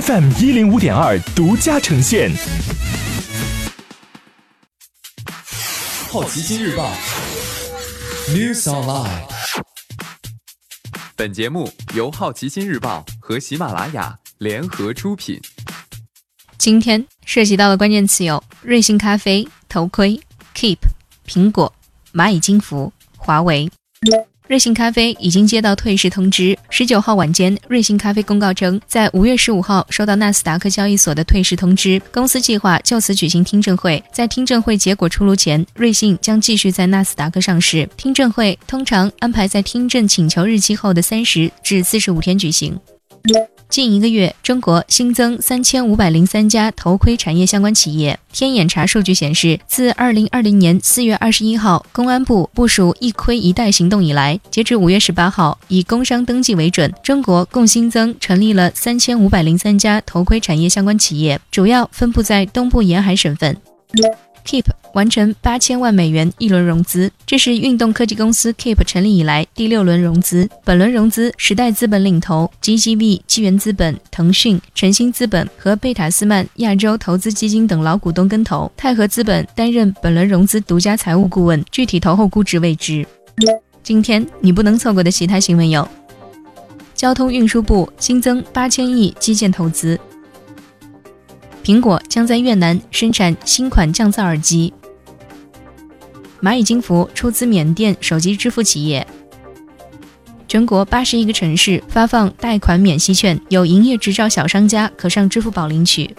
FM 一零五点二独家呈现。好奇心日报，News Online。本节目由好奇心日报和喜马拉雅联合出品。今天涉及到的关键词有：瑞幸咖啡、头盔、Keep、苹果、蚂蚁金服、华为。瑞幸咖啡已经接到退市通知。十九号晚间，瑞幸咖啡公告称，在五月十五号收到纳斯达克交易所的退市通知，公司计划就此举行听证会。在听证会结果出炉前，瑞幸将继续在纳斯达克上市。听证会通常安排在听证请求日期后的三十至四十五天举行。近一个月，中国新增三千五百零三家头盔产业相关企业。天眼查数据显示，自二零二零年四月二十一号公安部部署“一盔一带”行动以来，截至五月十八号，以工商登记为准，中国共新增成立了三千五百零三家头盔产业相关企业，主要分布在东部沿海省份。Keep 完成八千万美元一轮融资，这是运动科技公司 Keep 成立以来第六轮融资。本轮融资，时代资本领投、GGV、纪元资本、腾讯、晨星资本和贝塔斯曼亚洲投资基金等老股东跟投，泰和资本担任本轮融资独家财务顾问，具体投后估值未知。今天你不能错过的其他新闻有：交通运输部新增八千亿基建投资。苹果将在越南生产新款降噪耳机。蚂蚁金服出资缅甸手机支付企业。全国八十一个城市发放贷款免息券，有营业执照小商家可上支付宝领取。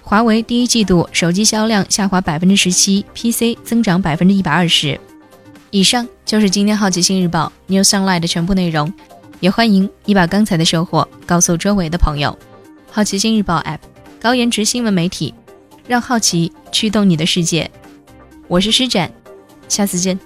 华为第一季度手机销量下滑百分之十七，PC 增长百分之一百二十。以上就是今天好奇心日报 New Sunlight 的全部内容，也欢迎你把刚才的收获告诉周围的朋友。好奇心日报 App，高颜值新闻媒体，让好奇驱动你的世界。我是施展，下次见。